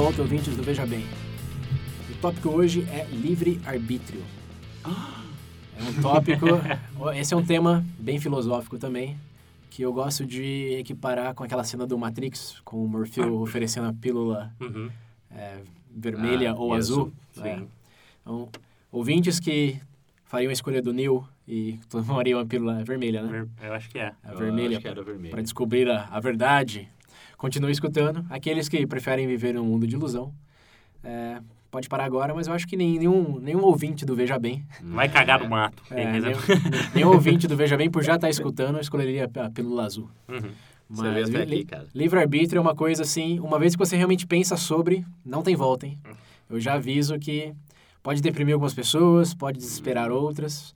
volta, ouvintes do Veja Bem. O tópico hoje é livre-arbítrio. É um tópico, esse é um tema bem filosófico também, que eu gosto de equiparar com aquela cena do Matrix, com o Morfeu oferecendo a pílula Uhum. é, vermelha Ah, ou azul. azul, É. sim. Então, ouvintes que fariam a escolha do Neo e tomariam a pílula vermelha, né? Eu acho que é. A Eu vermelha, acho que era vermelho. para descobrir a, a verdade. Continue escutando. Aqueles que preferem viver num mundo de ilusão, é, pode parar agora, mas eu acho que nenhum, nenhum ouvinte do Veja Bem, Vai cagar no mato. é, nenhum, nenhum ouvinte do Veja Bem, por já estar escutando, escolheria a pílula azul. Uhum. Até li- aqui, cara. Livre-arbítrio é uma coisa assim, uma vez que você realmente pensa sobre, não tem volta, hein? Eu já aviso que pode deprimir algumas pessoas, pode desesperar outras,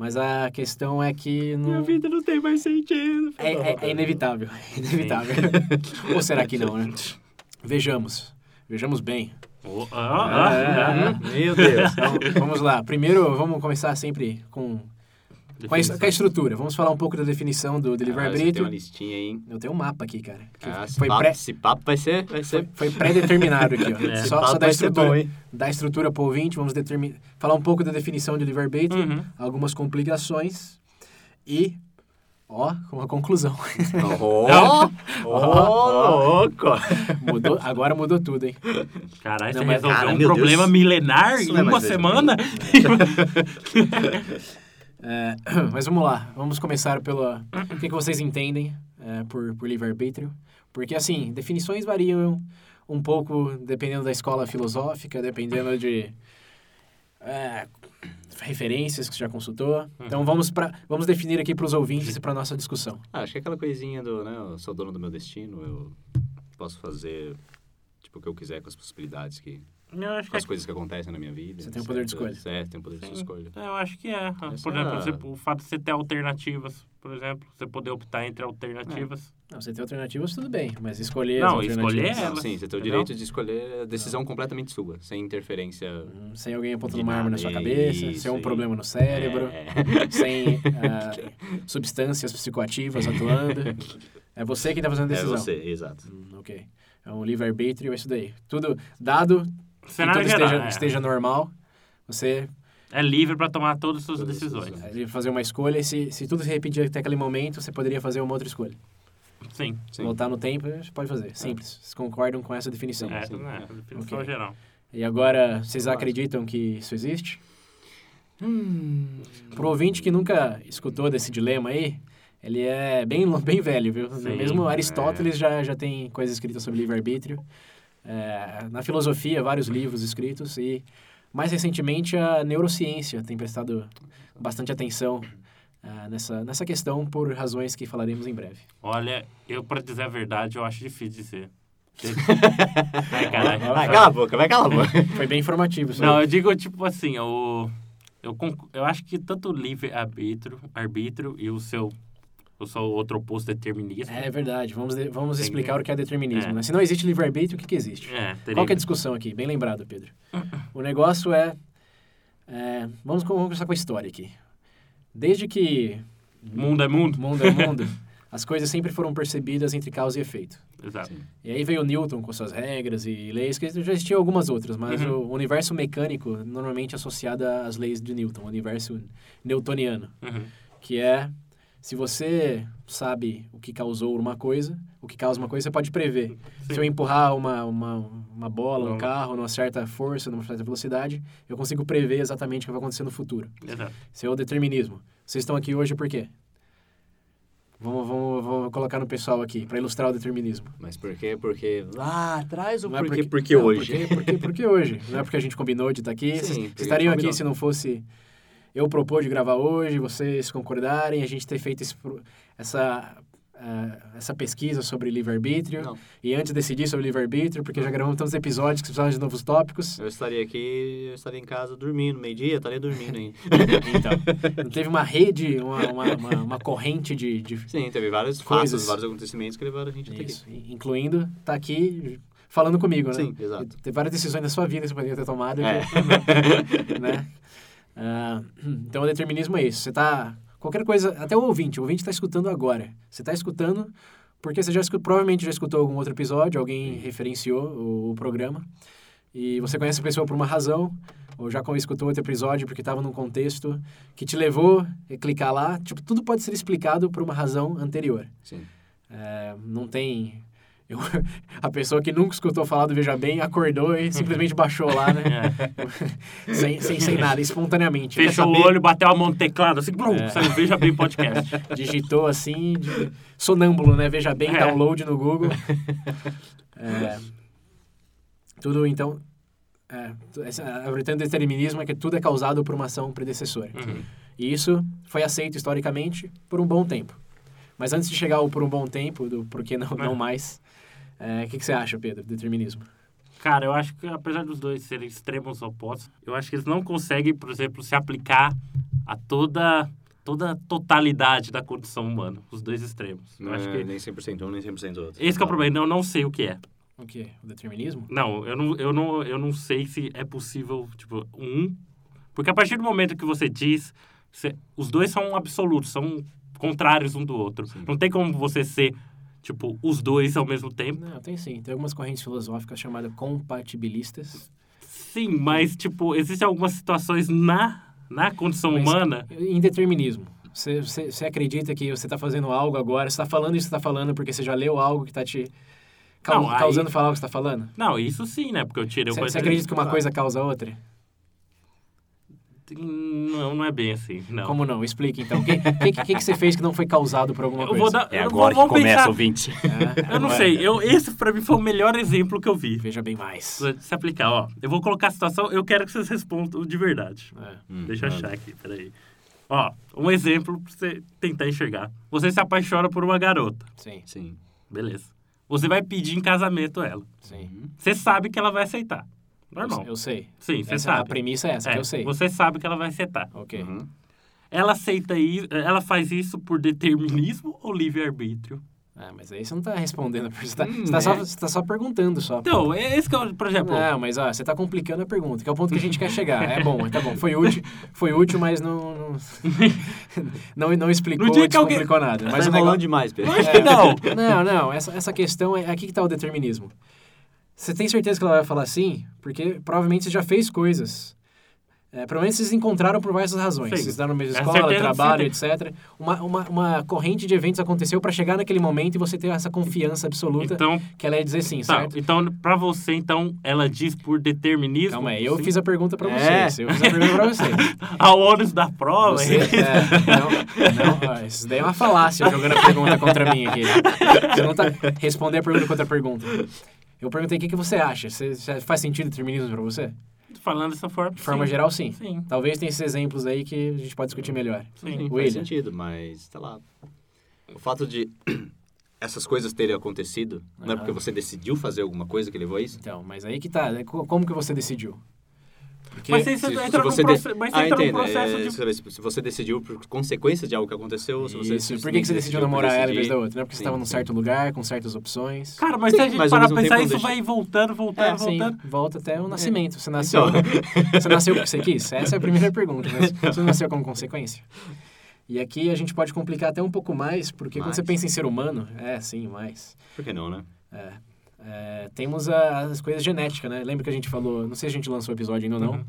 mas a questão é que não... vida não tem mais sentido. é, é- é inevitável, é inevitável. Ou será que não, né? Vejamos, vejamos bem. Oh, ah, ah, É. ah. Meu Deus. Então, vamos lá, primeiro vamos começar sempre com, com, a, es- com a estrutura. Vamos falar um pouco da definição do, do Ah, você tem livre-arbítrio. uma listinha aí, hein? Eu tenho um mapa aqui, cara. que Ah, esse, foi papo, pré- esse papo vai ser... Vai Foi, ser... foi pré-determinado aqui, ó. É. Só, só ser estrutura, bom, dar estrutura para o ouvinte, vamos determinar, falar um pouco da definição de livre-arbítrio, Uhum. algumas complicações e, ó, uma conclusão. Oh, oh, louco. mudou, agora mudou tudo, hein? Caralho, você mas- resolveu cara, um problema Deus. milenar Isso em é uma semana? É, mas vamos lá, vamos começar pela... O que, que vocês entendem é, por, por livre-arbítrio? Porque, assim, definições variam um pouco dependendo da escola filosófica, dependendo de é, referências que você já consultou. Então, vamos, pra, vamos definir aqui para os ouvintes e para nossa discussão. Ah, acho que é aquela coisinha do, né? Eu sou dono do meu destino, eu posso fazer, tipo, o que eu quiser com as possibilidades que... Eu acho que Com é as coisas que acontecem na minha vida. Você tem o poder de certo? escolha. É, tem o poder de Sim. escolha. Eu acho que é. Por Essa- exemplo, você- o fato de você ter alternativas, por exemplo, você poder optar entre alternativas. Não, você tem alternativas, tudo bem, mas escolher Não, as escolher é- Não, sim, você tem o Entendeu? direito de escolher a decisão completamente sua, sem interferência... Hum, Sem alguém apontando De uma arma na sua cabeça, isso, sem um problema no cérebro, É. sem ah, substâncias psicoativas atuando. É você quem está fazendo a É decisão. você, exato. Hum, ok. É um livre-arbítrio, é isso daí. Tudo dado que Cenário tudo geral. esteja, é. esteja normal, você É livre para tomar todas as suas Todas as decisões. é livre fazer uma escolha e se, se tudo se repetir até aquele momento, você poderia fazer uma outra escolha. Sim. Sim. Voltar no tempo, você pode fazer. Simples. Vocês concordam com essa definição? É, sim. né? A definição Ok. geral. E agora, vocês acreditam que isso existe? Hum. Pro ouvinte que nunca escutou desse dilema aí, ele é bem, bem velho, viu? Sim, Mesmo é. Aristóteles já, já tem coisas escritas sobre livre-arbítrio. É, na filosofia, vários livros escritos e, mais recentemente, a neurociência tem prestado bastante atenção ah, nessa, nessa questão por razões que falaremos em breve. Olha, eu, para dizer a verdade, eu acho difícil dizer. Ai, caralho. Vai, cala a boca, vai, cala a boca. Foi bem informativo isso Não, eu digo, tipo assim, eu, eu, eu acho que tanto o livre-arbítrio arbítrio e o seu, o seu outro oposto determinismo. É verdade, vamos, de- vamos Tem explicar que- o que é determinismo. É. né? Se não existe livre-arbítrio, o que, que existe? É. Qual que é a discussão aqui? Bem lembrado, Pedro. O negócio é, é, vamos começar com a história aqui. Desde que Mundo é mundo. mundo é mundo, as coisas sempre foram percebidas entre causa e efeito. Exato. E aí veio Newton com suas regras e leis, que já existiam algumas outras, mas Uhum. o universo mecânico normalmente associado às leis de Newton, o universo newtoniano, Uhum. que é se você sabe o que causou uma coisa, o que causa uma coisa, você pode prever. Sim. Se eu empurrar uma, uma, uma bola, um Bola. carro, numa certa força, numa certa velocidade, eu consigo prever exatamente o que vai acontecer no futuro. Exato. Esse é o determinismo. Vocês estão aqui hoje por quê? Vamos, vamos, vamos colocar no pessoal aqui, para ilustrar o determinismo. Mas por quê? Porque lá atrás ou Não porque, porque- porque não, hoje? Porque, porque, porque hoje. Não é porque a gente combinou de estar aqui. Sim, Vocês estariam aqui se não fosse eu propor de gravar hoje, vocês concordarem, a gente ter feito esse, essa, ah, essa pesquisa sobre livre-arbítrio e antes de decidir sobre livre-arbítrio, porque já gravamos tantos episódios que precisamos de novos tópicos. Eu estaria aqui, eu estaria em casa dormindo, meio-dia, estaria dormindo ainda. Então, não teve uma rede, uma, uma, uma, uma corrente de, de Sim, teve vários Coisas. fatos, vários acontecimentos que levaram a gente até aqui. isso, incluindo tá aqui falando comigo, né? Sim, exato. Tem várias decisões da sua vida que você poderia ter tomado, É. que- né? Ah, então, o determinismo é isso. Você tá... Qualquer coisa, até o ouvinte, o ouvinte está escutando agora. Você está escutando porque você já escutou, provavelmente já escutou algum outro episódio, alguém referenciou o, o programa, e você conhece a pessoa por uma razão, ou já escutou outro episódio porque estava num contexto que te levou a clicar lá. Tipo, tudo pode ser explicado por uma razão anterior. Sim. É, não tem. Eu- a pessoa que nunca escutou falar do Veja Bem acordou e simplesmente baixou lá, né? sem, sem, sem nada, espontaneamente. Fechou o saber? olho, bateu a mão no teclado, assim, blum, É. saiu Veja Bem Podcast. Digitou assim, de- sonâmbulo, né? Veja Bem, É. download no Google. É, tudo, então. É, a vertente do determinismo é que tudo é causado por uma ação predecessora. Uhum. E isso foi aceito historicamente por um bom tempo. Mas antes de chegar ao por um bom tempo, do por que não, não mais, é, o que, que você acha, Pedro, determinismo? Cara, eu acho que apesar dos dois serem extremos opostos, eu acho que eles não conseguem, por exemplo, se aplicar a toda toda a totalidade da condição humana, os dois extremos. Eu Não acho é que nem 100% um, nem 100% outro. esse que é o problema, eu não sei o que é. O quê? O determinismo? Não, eu não, eu não, eu não sei se é possível, tipo, um. Porque a partir do momento que você diz, você- os dois são absolutos, são contrários um do outro. Não tem como você ser, tipo, os dois ao mesmo tempo. Não, tem sim. Tem algumas correntes filosóficas chamadas compatibilistas. Sim, mas, tipo, existem algumas situações na, na condição Mas- humana. Indeterminismo. Você, você, você acredita que você está fazendo algo agora, você está falando isso que está falando porque você já leu algo que está te Não, aí- causando falar o que você está falando? Não, isso sim, né? Porque eu tirei o Você, acredita que uma coisa causa outra? Não, não é bem assim, não. Como não? Explique então. O que, que, que, que você fez que não foi causado por alguma Eu coisa? vou dar. É agora vou, que vamos começa pensar- o 20. É, Eu não é. sei. Eu, esse pra mim foi o melhor exemplo que eu vi. Veja bem mais. Se aplicar, ó. Eu vou colocar a situação, eu quero que vocês respondam de verdade. É. Hum, Deixa eu achar aqui, peraí. Ó, um exemplo pra você tentar enxergar. Você se apaixona por uma garota. Sim, Sim. Beleza. Você vai pedir em casamento ela. sim. Você sabe que ela vai aceitar. Eu, Normal. eu sei. Sim, você Essa, a sabe. premissa é essa, É, que eu sei. Você sabe que ela vai aceitar. Ok. Uhum. Ela aceita isso, ela faz isso por determinismo ou livre-arbítrio? Ah, mas aí você não tá respondendo. Você tá, Hum, você tá só, é. você tá só perguntando só. Então, é esse que eu, por exemplo. Não, mas ó, você tá complicando a pergunta, que é o ponto que a gente quer chegar. É bom, tá bom. Foi útil, foi útil mas não. Não, não, não explicou, No dia que alguém- nada. Mas Mas tá o enrolando negócio. demais, Pedro. Que não. Não, não, essa, essa questão é. Aqui que tá o determinismo. Você tem certeza que ela vai falar sim? Porque provavelmente você já fez coisas. É, provavelmente vocês encontraram por várias razões. Sim. Vocês estão na mesma É escola, trabalho, etc. Uma, uma, uma corrente de eventos aconteceu para chegar naquele momento e você ter essa confiança absoluta Então, que ela ia dizer sim, tá, certo? então, pra você, então, ela diz por determinismo. Calma aí, eu sim? fiz a pergunta pra É. vocês. Eu fiz a pergunta pra vocês. Ao ônus da prova. Você, é, não, não, ó, isso daí é uma falácia jogando a pergunta contra mim aqui. Você não tá responder a pergunta contra a pergunta. Eu perguntei o que, que você acha. Você, faz sentido determinismo pra você? Falando dessa forma. De forma sim. geral, sim. Sim. Talvez tenha esses exemplos aí que a gente pode discutir melhor. Sim. Sim, faz sentido, mas tá lá. O fato de essas coisas terem acontecido, não é porque você decidiu fazer alguma coisa que levou a isso? Então, mas aí que tá. né? Co- Como que você decidiu? Porque Mas você, você entra num mas você ah, entra num processo é, de... se- Se você decidiu por consequência de algo que aconteceu, se você Isso. Por que, que você decidiu namorar ela em vez da outra? Não é porque você Sim, estava num sim. certo lugar, com certas opções. Cara, mas Sim, se a gente mas parar pra pensar, isso deixa- vai voltando, voltando, É, sim, voltando. volta até o nascimento. Você nasceu, Então. você nasceu porque você quis? Essa é a primeira pergunta, mas você não nasceu como consequência? E aqui a gente pode complicar até um pouco mais, porque quando Mais. você pensa em ser humano, é, sim, mais. Por que não, né? É, é, temos as coisas genéticas, né? Lembra que a gente falou, não sei se a gente lançou o episódio ainda ou não, Uhum.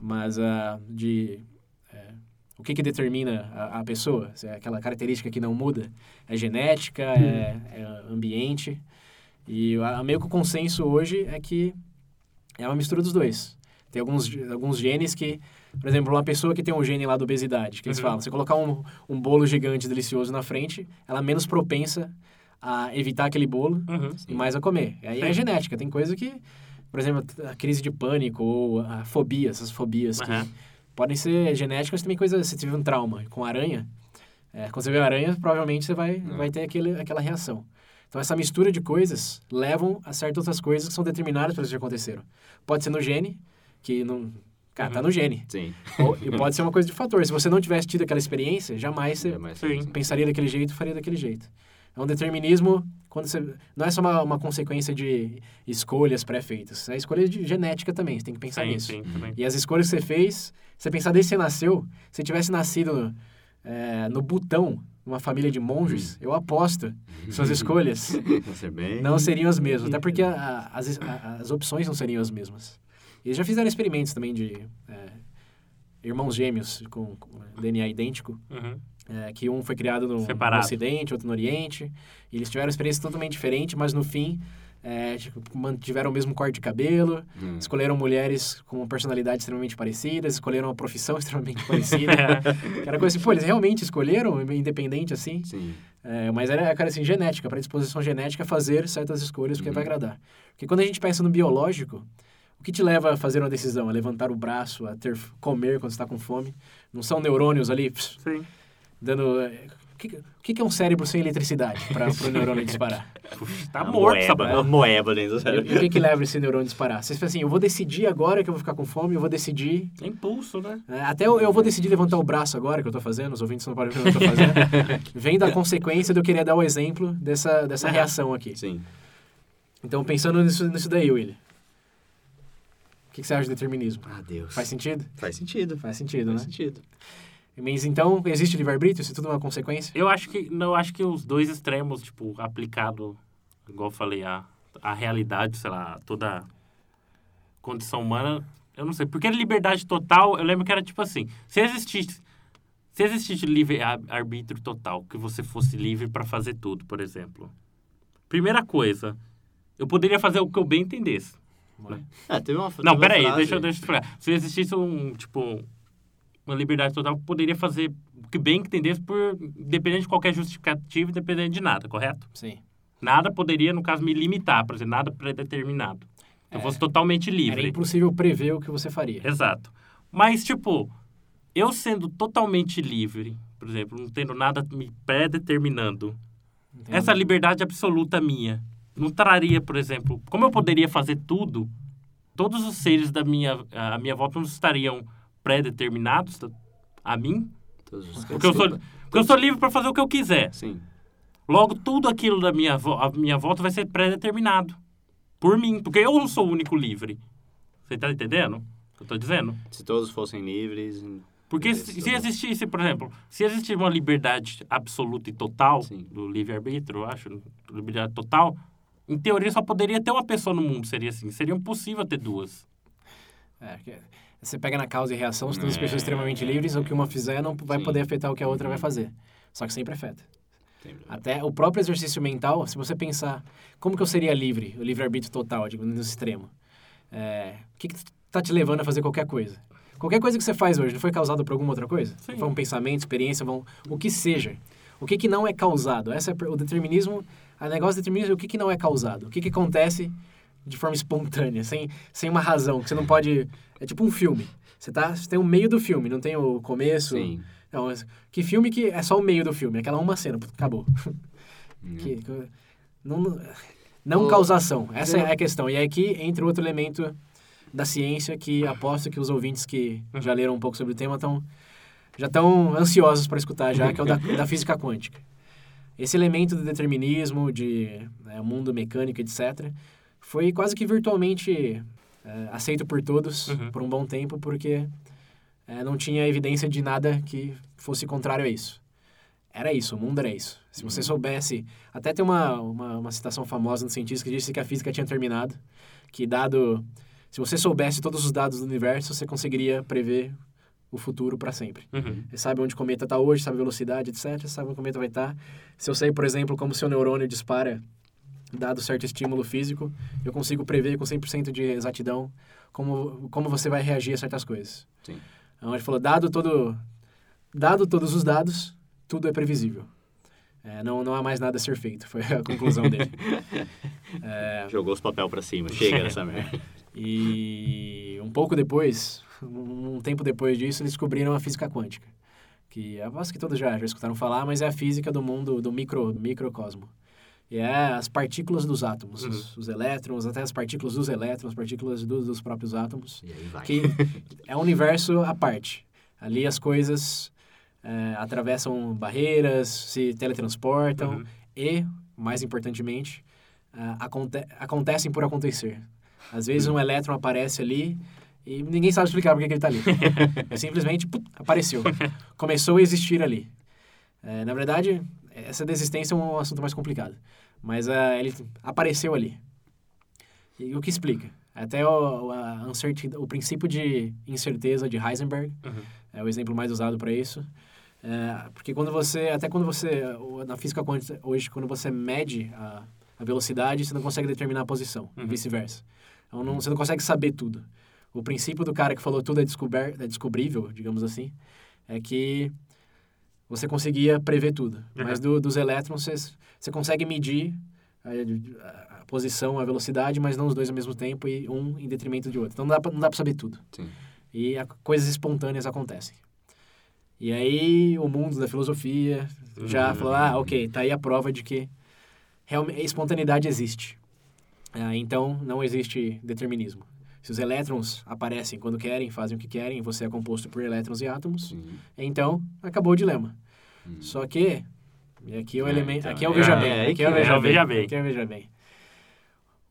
mas ah, de é, o que, que determina a, a pessoa, se é aquela característica que não muda, é genética, é, é ambiente, e a, meio que o consenso hoje é que é uma mistura dos dois. Tem alguns, alguns genes que, por exemplo, uma pessoa que tem um gene lá da obesidade, que eles Uhum. falam, você colocar um, um bolo gigante delicioso na frente, ela é menos propensa a evitar aquele bolo Uhum. e mais a comer. E aí é Sim. genética. Tem coisa que, por exemplo, a crise de pânico ou a fobia, essas fobias que Aham. podem ser genéticas, também coisas, se tiver um trauma com aranha, É, quando você vê uma aranha, provavelmente você vai, É. vai ter aquele, aquela reação. Então, essa mistura de coisas levam a certas outras coisas que são determinadas para que aconteceram. Pode ser no gene, que não... Cara, tá Uhum. no gene. Sim. Ou, e pode ser uma coisa de fator. Se você não tivesse tido aquela experiência, jamais você É mais- Sim. pensaria daquele jeito, faria daquele jeito. É um determinismo, quando você, não é só uma, uma consequência de escolhas pré-feitas, é escolha de genética também, você tem que pensar Sim, nisso. sim. E as escolhas que você fez, você pensar desde que você nasceu, se você tivesse nascido é, no Butão, numa família de monges, eu aposto que suas escolhas bem... não seriam as mesmas, até porque a- a- as, a- as opções não seriam as mesmas. Eles já fizeram experimentos também de é, irmãos gêmeos com, com DNA idêntico, Uhum. é, que um foi criado no, no. Ocidente, outro no Oriente. E eles tiveram experiências totalmente diferentes, mas no fim é, tipo, mantiveram o mesmo corte de cabelo, Hum. escolheram mulheres com uma personalidade extremamente parecidas, escolheram uma profissão extremamente parecida. que era coisa assim, pô, eles realmente escolheram, independente assim. Sim. É, mas era, cara, assim, genética, predisposição genética a fazer certas escolhas porque Uhum. vai agradar. Porque quando a gente pensa no biológico, o que te leva a fazer uma decisão? A levantar o braço, a ter comer quando está com fome? Não são neurônios ali pss, Sim. dando. é, O que, o que é um cérebro sem eletricidade para o neurônio disparar? Puxa, tá Uma morto essa moeba, uma moeba dentro do cérebro. e o que, que leva esse neurônio a disparar? Você fala assim, eu vou decidir agora que eu vou ficar com fome, eu vou decidir. É impulso, né? é, até eu, eu vou decidir levantar o braço agora que eu tô fazendo, os ouvintes não podem ver o que eu tô fazendo. Vem da consequência de eu querer dar o exemplo dessa, dessa reação aqui. Sim. Então, pensando nisso, nisso daí, Willy. O que, que você acha de determinismo? Ah, Deus. Faz sentido? Faz sentido. Faz sentido, Faz né? sentido. Mas então, existe livre-arbítrio? Isso tudo é uma consequência? Eu acho que não acho que os dois extremos, tipo, aplicado, igual eu falei, a, a realidade, sei lá, toda a condição humana, eu não sei. Porque liberdade total, eu lembro que era tipo assim, se existisse se existisse livre ar- arbítrio total, que você fosse livre para fazer tudo, por exemplo. Primeira coisa, eu poderia fazer o que eu bem entendesse. Ah, teve uma Não, peraí, frase- deixa, eu- deixa eu explicar. Se existisse um, tipo, uma liberdade total, eu poderia fazer o que bem entendesse, por, independente de qualquer justificativo, independente de nada, correto? Sim. Nada poderia, no caso, me limitar, por exemplo, nada predeterminado. Eu É. fosse totalmente Era livre. impossível prever o que você faria. Exato. Mas, tipo, eu sendo totalmente livre, por exemplo, não tendo nada me predeterminando, essa liberdade absoluta minha não traria, por exemplo, como eu poderia fazer tudo, todos os seres da minha, a minha volta não estariam pré-determinados a mim, porque eu sou, porque eu sou livre para fazer o que eu quiser. Sim. Logo, tudo aquilo da minha, a minha volta vai ser pré-determinado por mim, porque eu não sou o único livre. Você tá entendendo o que eu tô dizendo? Se todos fossem livres... Porque Beleza, se, tá se existisse, por exemplo, se existisse uma liberdade absoluta e total Sim. do livre-arbítrio, eu acho, liberdade total, em teoria só poderia ter uma pessoa no mundo, seria assim. Seria impossível ter duas. É, você pega na causa e reação, se todas as É. pessoas extremamente livres, o que uma fizer não vai Sim. poder afetar o que a outra vai fazer. Só que sempre afeta. Sempre. Até o próprio exercício mental, se você pensar como que eu seria livre, o livre-arbítrio total, digo, no extremo. É, o que, que tá te levando a fazer qualquer coisa? Qualquer coisa que você faz hoje não foi causado por alguma outra coisa? Sim. Foi um pensamento, experiência, vão, o que seja. O que, que não é causado? Essa é o determinismo, a negócio é o que, que não é causado. O que, que acontece de forma espontânea, sem, sem uma razão, que você não pode... É tipo um filme. Você, tá, você tem o meio do filme, não tem o começo. Sim. Não, mas que filme que é só o meio do filme? Aquela uma cena, acabou. Hum. Que- que- não, não Ô, causação. Essa é a questão. E aqui entra outro elemento da ciência que aposto que os ouvintes que já leram um pouco sobre o tema estão já estão ansiosos para escutar já, que é o da, da física quântica. Esse elemento do determinismo, de né, mundo mecânico, etc., foi quase que virtualmente é, aceito por todos Uhum. por um bom tempo, porque é, não tinha evidência de nada que fosse contrário a isso. Era isso, o mundo era isso. Se você soubesse... Até tem uma, uma, uma citação famosa no cientista que disse que a física tinha terminado, que dado... Se você soubesse todos os dados do universo, você conseguiria prever o futuro para sempre. Uhum. Você sabe onde o cometa está hoje, sabe a velocidade, etc. Você sabe onde o cometa vai estar. Se eu sei, por exemplo, como seu neurônio dispara dado certo estímulo físico, eu consigo prever com 100% de exatidão como, como você vai reagir a certas coisas. Sim. Então, ele falou, dado, todo, dado todos os dados, tudo é previsível. É, não, não há mais nada a ser feito, foi a conclusão dele. É, Jogou os papel pra cima. Chega dessa merda. e um pouco depois, um tempo depois disso, eles descobriram a física quântica, que eu aposto que todos já, já escutaram falar, mas é a física do mundo do micro, microcosmo. E é as partículas dos átomos, Uhum. os, os elétrons, até as partículas dos elétrons, partículas do- dos próprios átomos, que é um universo à parte. Ali as coisas é, atravessam barreiras, se teletransportam Uhum. e, mais importantemente, ah, aconte acontecem por acontecer. Às vezes um elétron aparece ali e ninguém sabe explicar por que que ele está ali. É simplesmente put, apareceu. Começou a existir ali. É, na verdade, essa desistência é um assunto mais complicado. Mas ah, ele apareceu ali. E o que explica? Até o, a o princípio de incerteza de Heisenberg Uhum. é o exemplo mais usado para isso. É, porque quando você, até quando você, na física quântica hoje, quando você mede a, a velocidade, você não consegue determinar a posição, e Uhum. vice-versa. Então não, você não consegue saber tudo. O princípio do cara que falou tudo é, descober, é descobrível, digamos assim, é que você conseguia prever tudo. Mas do- dos elétrons, você, você consegue medir a, a- posição, a velocidade, mas não os dois ao mesmo tempo e um em detrimento de outro. Então não dá pra, não dá pra saber tudo. Sim. E a- coisas espontâneas acontecem. E aí o mundo da filosofia já Uhum. falou, ah, ok, tá aí a prova de que realmente a espontaneidade existe. Ah, então não existe determinismo. Se os elétrons aparecem quando querem, fazem o que querem, você é composto por elétrons e átomos, Sim. então acabou o dilema. Hum. Só que e aqui é o elemento, então, aqui é o é, veja é bem, aqui é o veja bem, aqui é o veja bem.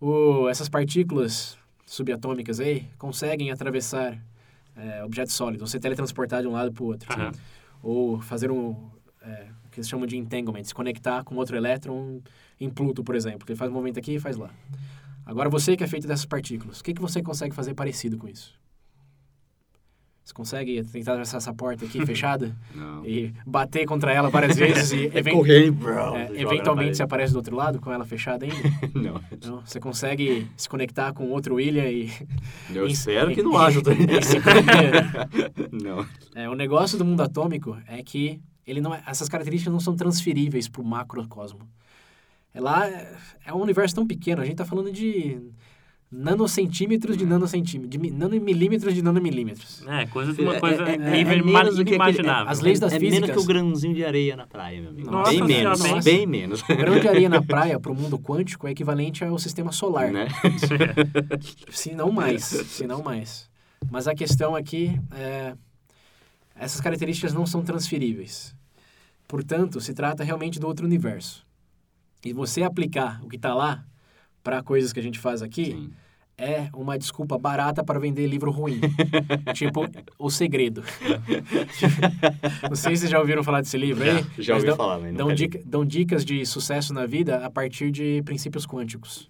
O, essas partículas subatômicas aí conseguem atravessar é, objetos sólidos, você teletransportar de um lado para o outro, Aham. ou fazer um é, o que eles chamam de entanglement, se conectar com outro elétron em Pluto, por exemplo, que ele faz um movimento aqui e faz lá. Agora você que é feito dessas partículas, o que, que você consegue fazer parecido com isso? Você consegue tentar atravessar essa porta aqui fechada Não. e bater contra ela várias vezes e even- Correr, bro. é, eventualmente você aparece do outro lado com ela fechada ainda? Não. Não, você consegue se conectar com outro William e... Eu espero que não haja. Não. É, o negócio do mundo atômico é que ele não é- essas características não são transferíveis para o macrocosmo. É lá é, é um universo tão pequeno, a gente está falando de nanocentímetros de nanocentímetros, de mi- nanomilímetros de nanomilímetros. É, coisa de uma É- coisa é- é- nível é menos do que aquele- inimaginável. as leis das é menos físicas. que o grãozinho de areia na praia, meu amigo. Nossa bem menos, nossa. bem menos. O grão de areia na praia para o mundo quântico é equivalente ao sistema solar, né? se não mais, se não mais. Mas a questão aqui é essas características não são transferíveis. Portanto, se trata realmente do outro universo. E você aplicar o que está lá para coisas que a gente faz aqui Sim. é uma desculpa barata para vender livro ruim. tipo, O Segredo. não sei se vocês já ouviram falar desse livro aí. Já, já mas ouvi dão, falar, mas dão, dica- dão dicas de sucesso na vida a partir de princípios quânticos.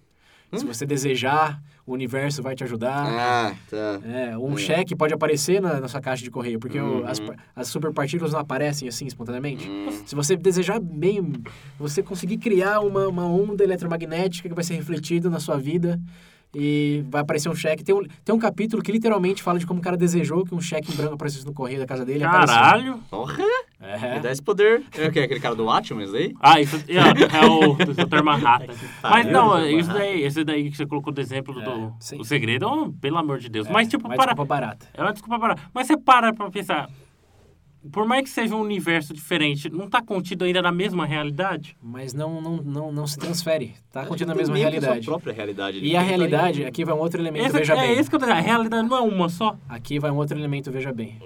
Se Hum? você desejar, o universo vai te ajudar. Ah, tá. É, um É. cheque pode aparecer na, na sua caixa de correio, porque o- Uhum. as, par- as superpartículas não aparecem assim espontaneamente. Hum, Se você desejar bem, você conseguir criar uma, uma onda eletromagnética que vai ser refletida na sua vida e vai aparecer um cheque. Tem um, tem um capítulo que literalmente fala de como o cara desejou que um cheque em branco aparecesse no correio da casa dele. apareceu. Caralho! Porra, É. me dá esse poder. É o quê? Aquele cara do Watchmen, esse daí? Ah, isso é, é o Dr. Manhattan. Mas não, isso daí, esse daí que você colocou do exemplo do É, sim. o segredo, oh, pelo amor de Deus. É, Mas tipo, uma para, desculpa barata. é uma desculpa para. Mas você para pra pensar. Por mais que seja um universo diferente, não tá contido ainda na mesma realidade? Mas não, não, não, não se transfere. Tá contido na mesma realidade. sua própria realidade. E a realidade, aqui vai um outro elemento, Esse, veja é bem. isso que eu tô dizendo. A realidade não é uma só. Aqui vai um outro elemento, veja bem.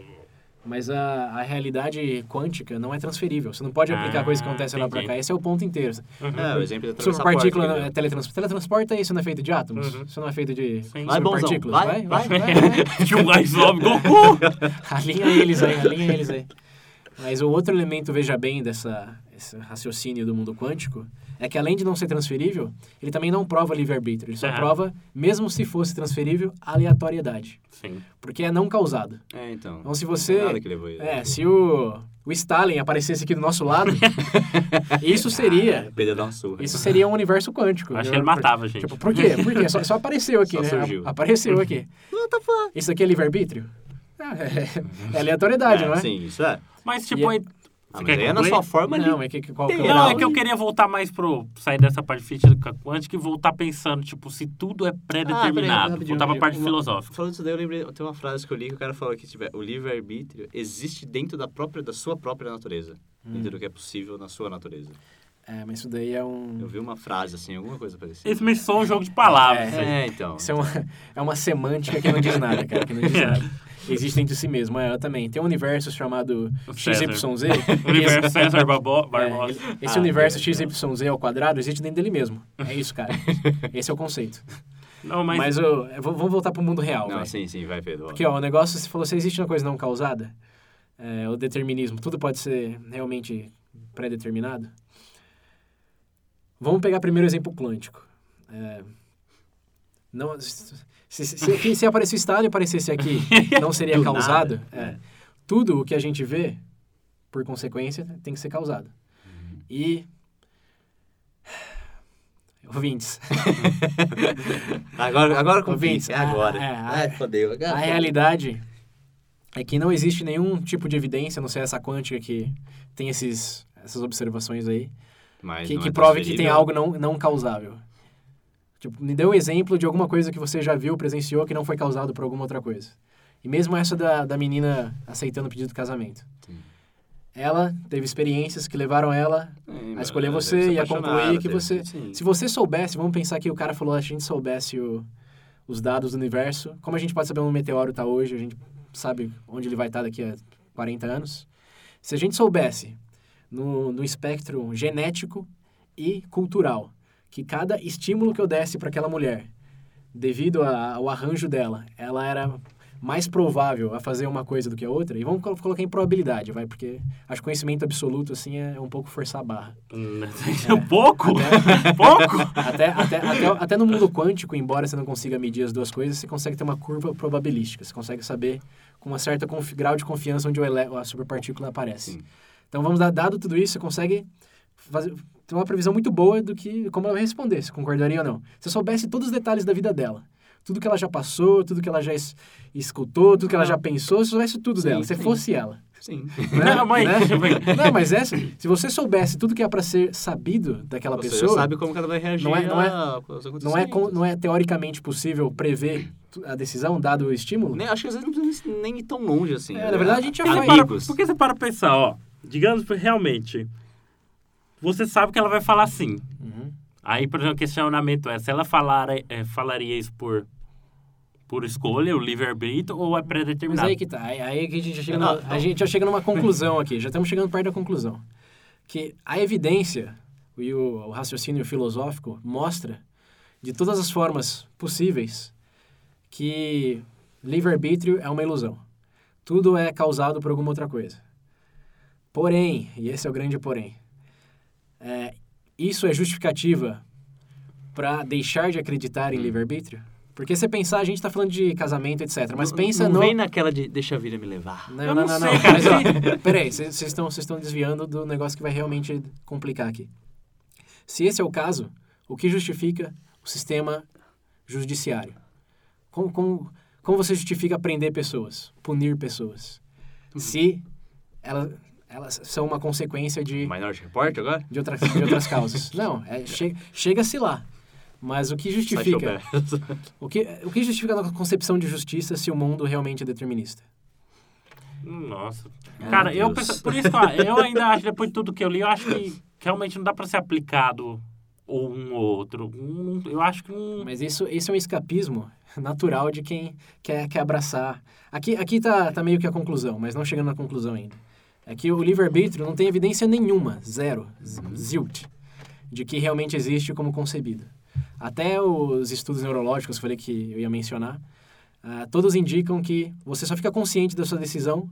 Mas a, a realidade quântica não é transferível. Você não pode aplicar Ah, coisa que acontece lá pra entendi. cá. Esse é o ponto inteiro. É, o exemplo da Superpartícula transporte. é teletrans... teletransporta, isso não é feito de átomos? Uhum. Isso não é feito de Sim. Bonzão. superpartículas? Vai, vai, vai. vai, vai. Que o gás sobe, Goku! Alinha eles aí, alinha eles aí. Mas o outro elemento, veja bem, dessa esse raciocínio do mundo quântico é que além de não ser transferível, ele também não prova livre-arbítrio. Ele só Aham. prova, mesmo se fosse transferível, aleatoriedade. Sim. Porque é não causado. É, então. Então se você... Nada que levou isso. É, se o, o Stalin aparecesse aqui do nosso lado, isso seria... Pedro dá uma surra. Isso seria um universo quântico. Acho que ele matava, gente. Tipo, por quê? Por quê? Só, só apareceu aqui, Só né? surgiu. Apareceu aqui. Isso aqui é livre-arbítrio? Ah, É, é aleatoriedade, É, não é? Sim, isso é. Mas, tipo, E- aí, Ah, Você mas aí é na sua forma ali. Não, mas que, que, qual que é Não, é que eu queria voltar mais pro. sair dessa parte física quântica e voltar pensando, tipo, se tudo é Ah, peraí, pré-determinado. rapidinho, voltar pra parte uma- filosófica. Falando disso daí, eu lembrei, tem uma frase que eu li que o cara falou que tiver, o livre-arbítrio existe dentro da própria, da sua própria natureza. Hum. Dentro do que é possível na sua natureza. É, mas isso daí é Eu um... vi uma frase assim, alguma coisa parecida. Esse me soa um jogo de palavras. É. É, então. Isso é uma, é uma semântica que não diz nada, cara, que não diz É. nada. Existe dentro de si mesmo, é, eu também. Tem um universo chamado César. XYZ. Universo César É, Barbosa. ele- esse Ah, universo é. XYZ ao quadrado existe dentro dele mesmo. É isso, cara. Esse é o conceito. Não, mas. Mas, eu, eu vou- vamos voltar pro mundo real, Não, sim, sim, vai, Pedro. Porque, ó, o negócio, você falou, se existe uma coisa não causada, é, o determinismo, tudo pode ser realmente pré-determinado. Vamos pegar primeiro o exemplo quântico. É, não, se, se, se, se aparecer estado e aparecesse aqui, não seria Do causado. nada. É. tudo o que a gente vê, por consequência, tem que ser causado. E... Ouvintes, Agora, agora com Ouvintes, é agora. a- é, a- Ai, fodeu. A realidade é que não existe nenhum tipo de evidência, a não ser essa quântica que tem esses, essas observações aí, Mas que, que é prove que tem algo não, não causável. Tipo, me dê um exemplo de alguma coisa que você já viu, presenciou, que não foi causado por alguma outra coisa. E mesmo essa da, da menina aceitando o pedido de casamento. Sim. Ela teve experiências que levaram ela É, a escolher você e a concluir que deve- você... Sim. Se você soubesse, vamos pensar que o cara falou, a gente soubesse o- os dados do universo, como a gente pode saber onde um meteoro está hoje, a gente sabe onde ele vai estar daqui a 40 anos. Se a gente soubesse no, no espectro genético e cultural que cada estímulo que eu desse para aquela mulher, devido a- ao arranjo dela, ela era mais provável a fazer uma coisa do que a outra, e vamos colo- colocar em probabilidade, vai, porque acho que conhecimento absoluto assim é um pouco forçar a barra. Um pouco? pouco? Até, até, até, até no mundo quântico, embora você não consiga medir as duas coisas, você consegue ter uma curva probabilística. Você consegue saber com uma certa grau de confiança onde o ele- a superpartícula aparece. Sim. Então, vamos dar, dado tudo isso, você consegue fazer, ter uma previsão muito boa do que como ela vai responder, se concordaria ou não. Se eu soubesse todos os detalhes da vida dela, tudo que ela já passou, tudo que ela já es- escutou, tudo que ela já pensou, se eu soubesse tudo Sim, dela, se sim. fosse ela. Sim. Né? Não, mas- Né? Não, mas essa, se você soubesse tudo que é para ser sabido daquela Você pessoa, sabe como que ela vai reagir Não é- não é- a- não é, não é teoricamente possível prever a decisão, dado o estímulo? Nem- acho que às vezes não precisa nem ir tão longe assim. É, na verdade, a gente já você faz. para- Amigos. Porque você para pensar, ó. Digamos realmente. Você sabe que ela vai falar sim. Uhum. Aí, por exemplo, o questionamento é: se ela falar, é, falaria isso por, por escolha, o livre-arbítrio, ou é Mas predeterminado? aí que tá. Aí, aí que a gente, já chega numa, a gente já chega numa conclusão aqui. Já estamos chegando perto da conclusão. Que a evidência e o, o raciocínio filosófico mostra, de todas as formas possíveis, que livre-arbítrio é uma ilusão. Tudo é causado por alguma outra coisa. Porém, e esse é o grande porém, é, isso é justificativa para deixar de acreditar em Hum. livre-arbítrio? Porque você pensar, a gente está falando de casamento, etc. Mas Não- pensa não no... vem naquela de deixa a vida me levar. Não, Eu não, não não, sei, não. Mas, ó, peraí, vocês estão, estão desviando do negócio que vai realmente complicar aqui. Se esse é o caso, o que justifica o sistema judiciário? Como, como, como você justifica prender pessoas, punir pessoas? Se elas, elas são uma consequência de, Minority Report agora? de, outra, de outras causas. Não, é, che, chega-se lá. Mas o que justifica... O que, o que justifica a concepção de justiça se o mundo realmente é determinista? Nossa. Meu Cara, eu Deus. penso, por isso ó, eu ainda acho, depois de tudo que eu li, eu acho que, que realmente não dá pra ser aplicado ou um ou outro. Um, eu acho que um. Mas isso, isso é um escapismo natural de quem quer, quer abraçar. Aqui, aqui tá, tá meio que a conclusão, mas não chegando na conclusão ainda. É que o livre-arbítrio não tem evidência nenhuma, zero, zilt, de que realmente existe como concebido. Até os estudos neurológicos falei que eu ia mencionar, ah, todos indicam que você só fica consciente da sua decisão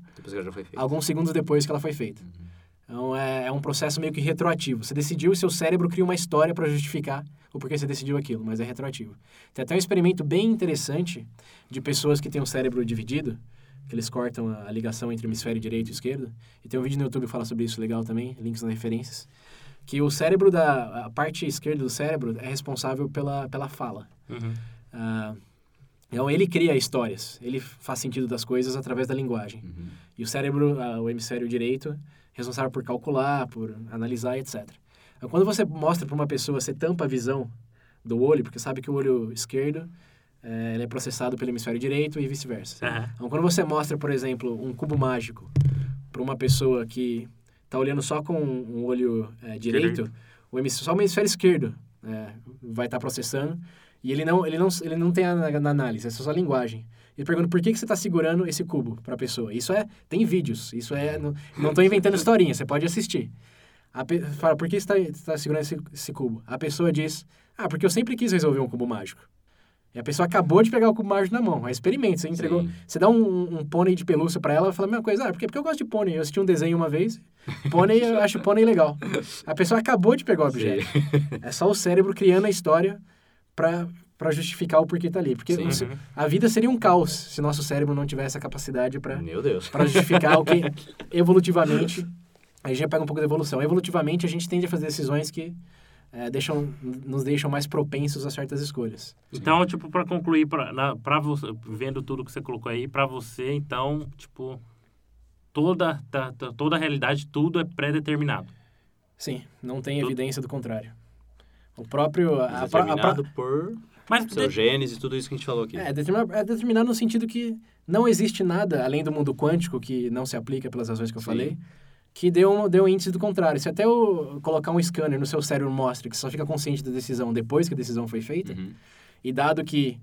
alguns segundos depois que ela foi feita. Então é, é um processo meio que retroativo. Você decidiu e seu cérebro cria uma história para justificar o porquê você decidiu aquilo, mas é retroativo. Tem até um experimento bem interessante de pessoas que têm um cérebro dividido, que eles cortam a, ligação entre o hemisfério direito e esquerdo. E tem um vídeo no YouTube que fala sobre isso legal também, links nas referências. Que o cérebro da a parte esquerda do cérebro é responsável pela, pela fala. Uhum. Ah, então ele cria histórias, ele faz sentido das coisas através da linguagem. Uhum. E o cérebro, ah, o hemisfério direito, responsável por calcular, por analisar, etc. Então, quando você mostra para uma pessoa, você tampa a visão do olho, porque sabe que o olho esquerdo é, ele é processado pelo hemisfério direito e vice-versa. Aham. Então, quando você mostra, por exemplo, um cubo mágico para uma pessoa que está olhando só com um olho é, direito, Direito. o só o hemisfério esquerdo é, vai estar processando e ele não, ele não, ele não tem a, na análise, é só a linguagem. Ele pergunta por que, que você está segurando esse cubo para a pessoa. Isso é, tem vídeos, isso é, não estou inventando historinha, você pode assistir. A pe- fala, por que você está segurando esse, esse cubo? A pessoa diz, ah, porque eu sempre quis resolver um cubo mágico. E a pessoa acabou de pegar o cubo mágico na mão. Aí experimenta, você entregou. Sim. Você dá um, um pônei de pelúcia pra ela, ela fala a mesma coisa. Ah, por quê? Porque eu gosto de pônei. Eu assisti um desenho uma vez. Pônei, eu acho pônei legal. A pessoa acabou de pegar o objeto. É só o cérebro criando a história pra, pra justificar o porquê tá ali. Porque Sim. se- a vida seria um caos se nosso cérebro não tivesse a capacidade para justificar o que evolutivamente a gente já pega um pouco da evolução. Evolutivamente a gente tende a fazer decisões que eh, deixam nos deixam mais propensos a certas escolhas. Então, tipo, pra concluir, pra você, vendo tudo que você colocou aí, pra você, então, tipo, toda, tá, tá- toda a realidade, tudo é pré-determinado. Sim, não tem Tudo. evidência do contrário. O próprio a, a, a, Determinado por Mas, seu genes e tudo isso que a gente falou aqui. é, determinado, é determinado no sentido que não existe nada além do mundo quântico que não se aplica pelas razões que eu Sim. falei, que deu um, deu um índice do contrário. Se até eu colocar um scanner no seu cérebro mostra que você só fica consciente da decisão depois que a decisão foi feita, Uhum. e dado que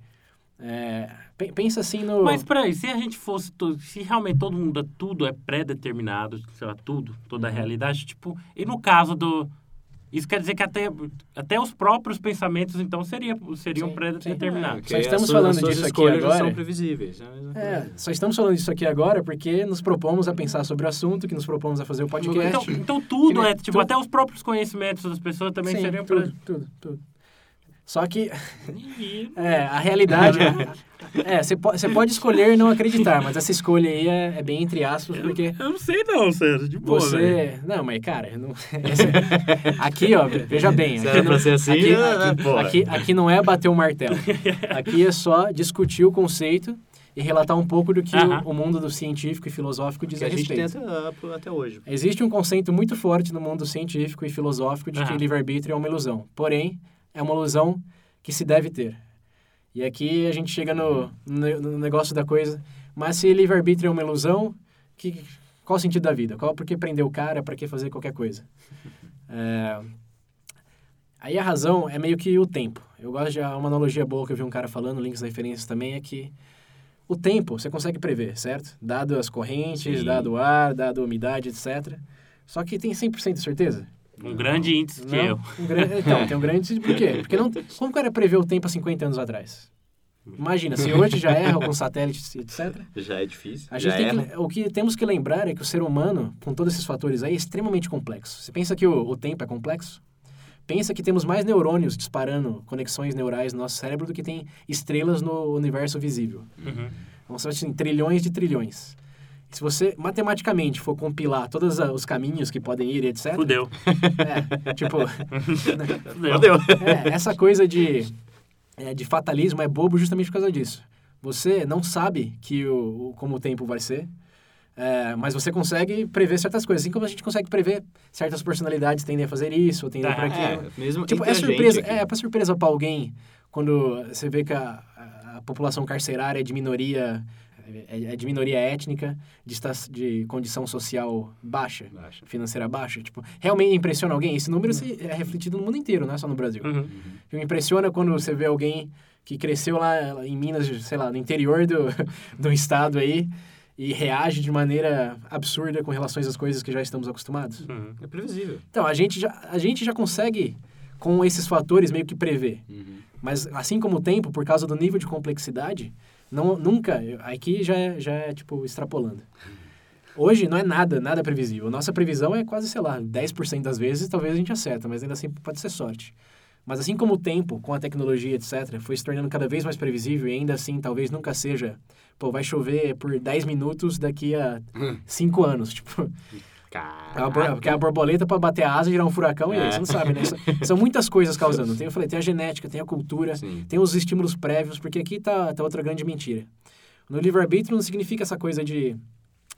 é, pe- pensa assim no mas peraí, se a gente fosse, to- se realmente todo mundo, tudo é pré-determinado, sei lá, tudo, toda a Uhum. realidade, tipo, e no caso do... Isso quer dizer que até, até os próprios pensamentos, então, seria, seriam Sim, pré-determinados. É, Só estamos as suas- falando disso aqui agora. são previsíveis. É a mesma É, só estamos falando disso aqui agora porque nos propomos a pensar sobre o assunto, que nos propomos a fazer o podcast. Então, então tudo Que nem- é, tipo, tudo- até os próprios conhecimentos das pessoas também Sim, seriam tudo, tudo, tudo. Só que, é, a realidade... é, você po- você pode escolher não acreditar, mas essa escolha aí é, é bem entre aspas, porque Eu não sei não, Sérgio, de boa, você... Não, mas, cara, não, aqui, ó, veja bem... Aqui não- pra ser assim, aqui, ah, aqui, aqui, aqui não é bater o martelo. Aqui é só discutir o conceito e relatar um pouco do que Aham. o, o mundo do científico e filosófico diz que a a gente tem respeito. até, até hoje. Existe um conceito muito forte no mundo científico e filosófico de que Aham. livre-arbítrio é uma ilusão. Porém, é uma ilusão que se deve ter. E aqui a gente chega no, no, no negócio da coisa. Mas se livre-arbítrio é uma ilusão, que, qual o sentido da vida? Qual, por que prender o cara? Para que fazer qualquer coisa? É, aí a razão é meio que o tempo. Eu gosto de uma analogia boa que eu vi um cara falando, links da referências também, é que o tempo você consegue prever, certo? Dado as correntes, Sim. dado o ar, dado a umidade, etc. Só que tem 100% de certeza? Um grande índice de Não. erro. Um Então, tem um grande... índice- Por quê? Porque não... como o cara prevê o tempo há 50 anos atrás? Imagina, se hoje já erra com satélites, etc. Já é difícil. A já gente que, o que temos que lembrar é que o ser humano, com todos esses fatores aí, é extremamente complexo. Você pensa que o, o tempo é complexo? Pensa que temos mais neurônios disparando conexões neurais no nosso cérebro do que tem estrelas no universo visível. Uhum. Então, são assim, trilhões de trilhões. Se você matematicamente for compilar todos os caminhos que podem ir, etc. Fudeu. É, tipo, Fudeu. É, essa coisa de, é, de fatalismo é bobo justamente por causa disso. Você não sabe que o, o- como o tempo vai ser, é, mas você consegue prever certas coisas. Assim como a gente consegue prever certas personalidades tendem a fazer isso, ou tendem Tá, para aquilo. É, mesmo Tipo, é surpresa, aqui. é, pra surpresa pra alguém quando você vê que a, a- a população carcerária é de minoria, é, é de minoria étnica, de, de condição social baixa, Baixa. financeira baixa. Tipo, realmente impressiona alguém? Esse número se- é refletido no mundo inteiro, não é só no Brasil. Uhum. Me impressiona quando você vê alguém que cresceu lá em Minas, sei lá, no interior do, do estado aí, e reage de maneira absurda com relação às coisas que já estamos acostumados. Uhum. É previsível. Então, a gente já, a gente já consegue, com esses fatores, meio que prever. Uhum. Mas, assim como o tempo, por causa do nível de complexidade, não, nunca, aqui já é, já é, tipo, extrapolando. Hoje não é nada, nada previsível. Nossa previsão é quase, sei lá, 10% das vezes talvez a gente acerta, mas ainda assim pode ser sorte. Mas assim como o tempo, com a tecnologia, etc., foi se tornando cada vez mais previsível e ainda assim talvez nunca seja, pô, vai chover por 10 minutos daqui a 5 anos, tipo... É uma Caraca. Porque a borboleta pode bater a asa e virar um furacão, e aí É. você não sabe, né? São, são muitas coisas causando. Tem, eu falei, tem a genética, tem a cultura, Sim. tem os estímulos prévios, porque aqui tá, tá outra grande mentira. No livre-arbítrio não significa essa coisa de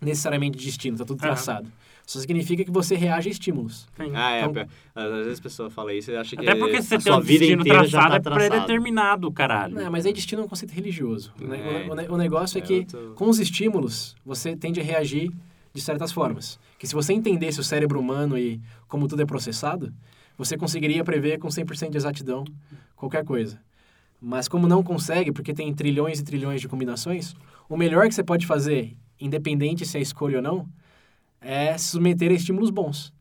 necessariamente destino, tá tudo traçado. Só significa que você reage a estímulos. Sim. Ah, é. Então- Às vezes a pessoa fala isso e acha que Até porque você tem um vida destino inteira já traçado, tá é predeterminado, caralho. Não, mas aí destino é um conceito religioso. É, o, ne- o negócio é, é que, outro- com os estímulos, você tende a reagir de certas formas. Que se você entendesse o cérebro humano e como tudo é processado, você conseguiria prever com 100% de exatidão qualquer coisa. Mas como não consegue, porque tem trilhões e trilhões de combinações, o melhor que você pode fazer, independente se é escolha ou não, é se submeter a estímulos bons.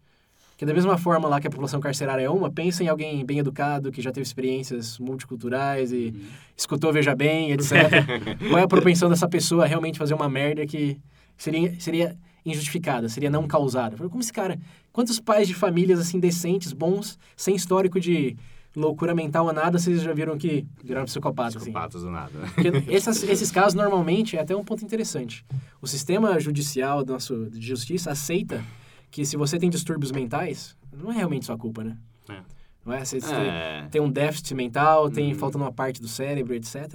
Que da mesma forma lá que a população carcerária é uma, pensa em alguém bem educado, que já teve experiências multiculturais e escutou Veja Bem, etc. Qual é a propensão dessa pessoa a realmente fazer uma merda que seria, seria injustificada, seria não causada? Como esse cara... Quantos pais de famílias, assim, decentes, bons, sem histórico de loucura mental ou nada, vocês já viram que viraram psicopatas, assim? Psicopatas do nada. né? Porque essas- esses casos, normalmente, é até um ponto interessante. O sistema judicial nosso, de justiça aceita que se você tem distúrbios mentais, não é realmente sua culpa, né? É. Não é? Você, É. tem um déficit mental, tem Uhum. falta numa parte do cérebro, etc.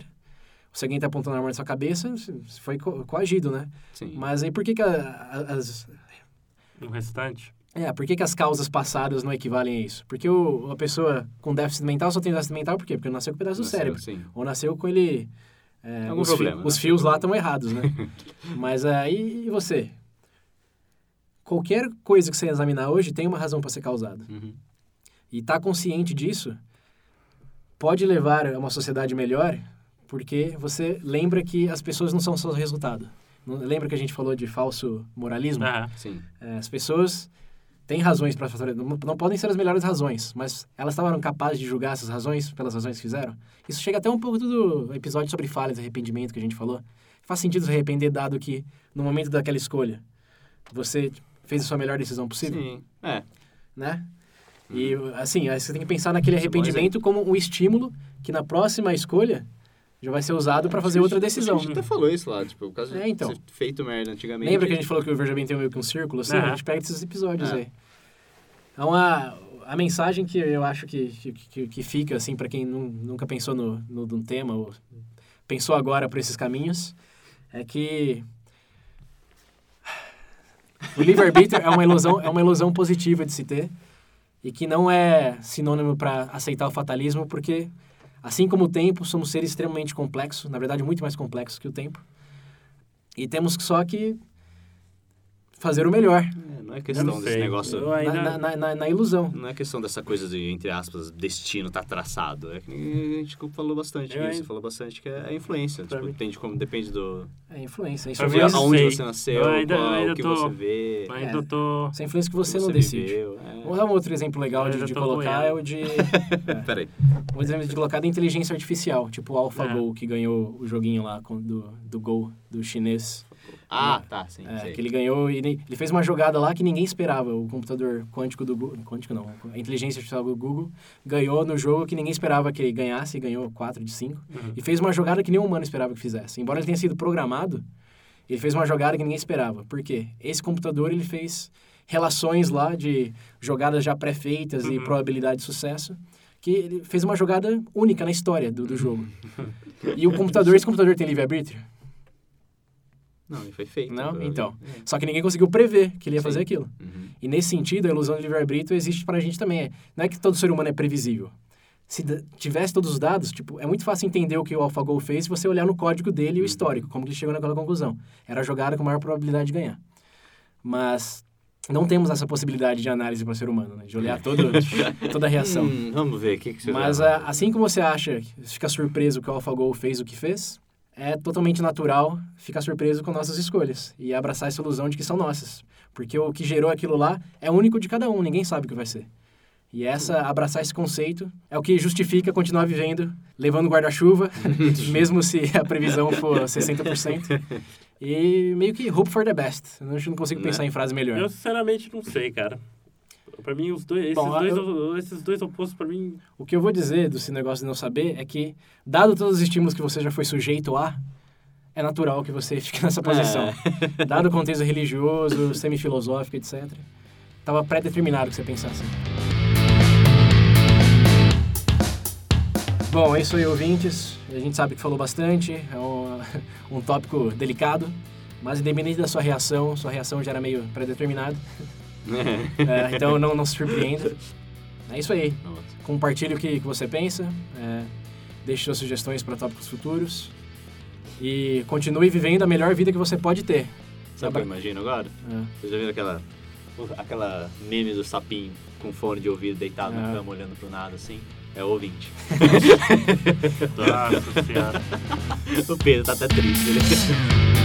Se alguém tá apontando a arma na sua cabeça, você foi co- coagido, né? Sim. Mas aí por que, que a- a- as... O restante. É, por que, que as causas passadas não equivalem a isso? Porque o, a pessoa com déficit mental só tem déficit mental por quê? Porque nasceu com um pedaço do Nasceu, cérebro. Sim. Ou nasceu com ele. é, Algum os, fi- problema, né? os fios lá estão errados, né? Mas aí, e você? Qualquer coisa que você examinar hoje tem uma razão para ser causada. Uhum. E estar consciente disso pode levar a uma sociedade melhor, porque você lembra que as pessoas não são só o resultado. Não- Lembra que a gente falou de falso moralismo? Aham. Sim. É, as pessoas têm razões para fazer, não, não podem ser as melhores razões, mas elas estavam capazes de julgar essas razões pelas razões que fizeram. Isso chega até um pouco do episódio sobre falhas e arrependimento que a gente falou. Faz sentido se arrepender dado que no momento daquela escolha você fez a sua melhor decisão possível, Sim. É. né? E assim, aí você tem que pensar naquele é arrependimento como um estímulo que na próxima escolha já vai ser usado para fazer outra decisão. A gente até falou isso lá, tipo, o caso É, então. de ter feito merda antigamente. Lembra que a gente falou que o Veja Bem tem meio que um círculo? Assim, Aham. a gente pega esses episódios É. aí. Então, a, a mensagem que eu acho que, que, que, fica, assim, para quem nu- nunca pensou no, no, no tema, ou pensou agora por esses caminhos, é que o livre-arbítrio é uma ilusão é uma ilusão positiva de se ter e que não é sinônimo para aceitar o fatalismo, porque, assim como o tempo, somos seres extremamente complexos, na verdade, muito mais complexos que o tempo. E temos só que fazer o melhor, É, não é questão não desse negócio. Ainda... na, na, na, na ilusão. Não é questão dessa coisa de, entre aspas, destino tá traçado. É que a gente falou bastante disso. ainda- Você falou bastante que é a influência. Pra Tipo, mim- depende, como, depende do... É influência. É Pra eu influência, não aonde sei. você nasceu, Eu ainda- qual, ainda o que tô- você vê. Ainda tô... essa influência que você que não decide. viveu, é. Dar um outro exemplo legal de, de colocar, é o de... Peraí. Um exemplo de colocar da inteligência artificial, tipo o AlphaGo, que ganhou o joguinho lá do, do Go, do chinês. Ah, tá, sim. É, que ele ganhou e ele, fez uma jogada lá que ninguém esperava. O computador quântico do Google, quântico não, a inteligência artificial do Google ganhou no jogo que ninguém esperava que ele ganhasse, e ganhou 4 de 5. Uhum. E fez uma jogada que nenhum humano esperava que fizesse. Embora ele tenha sido programado, ele fez uma jogada que ninguém esperava. Por quê? Esse computador ele fez relações lá de jogadas já pré-feitas e Uhum. probabilidade de sucesso, que ele fez uma jogada única na história do, do jogo. e o computador, esse computador tem livre-arbítrio? Não, ele foi feito. Não? pelo- Então. Só que ninguém conseguiu prever que ele ia Sim. fazer aquilo. Uhum. E nesse sentido, a ilusão do livre-arbítrio existe pra gente também. É- Não é que todo ser humano é previsível. Se tivesse todos os dados, tipo, é muito fácil entender o que o AlphaGo fez se você olhar no código dele e o histórico, como que ele chegou naquela conclusão. Era a jogada com maior probabilidade de ganhar. Mas não temos essa possibilidade de análise para o ser humano, né? De olhar todo, toda a reação. Hum, vamos ver, o que, que você Mas a- assim como você acha, fica surpreso que o AlphaGo fez o que fez, é totalmente natural ficar surpreso com nossas escolhas e abraçar essa ilusão de que são nossas. Porque o que gerou aquilo lá é único de cada um, ninguém sabe o que vai ser. E essa, abraçar esse conceito é o que justifica continuar vivendo, levando guarda-chuva, mesmo se a previsão for 60%. E meio que hope for the best. Eu não consigo Né? pensar em frase melhor. Eu sinceramente não sei, cara. Pra mim, os dois, esses, Bom, dois, eu- esses dois opostos, pra mim... O que eu vou dizer desse negócio de não saber é que, dado todos os estímulos que você já foi sujeito a, é natural que você fique nessa posição. Dado o contexto religioso, semifilosófico, etc. Tava pré-determinado que você pensasse. Bom, é isso aí, ouvintes. A gente sabe que falou bastante, é um, um tópico delicado, mas independente da sua reação, sua reação já era meio pré-determinada. É, então não, não se surpreenda. É isso aí. Nossa. Compartilhe o que, que você pensa. é, deixe suas sugestões para tópicos futuros. E continue vivendo a melhor vida que você pode ter. Sabe o que eu imagino agora? É. Você já viu aquela, aquela meme do sapinho com fone de ouvido deitado na Ah. cama olhando pro nada assim? É o ouvinte. Nossa senhora. o Pedro tá até triste. Ele...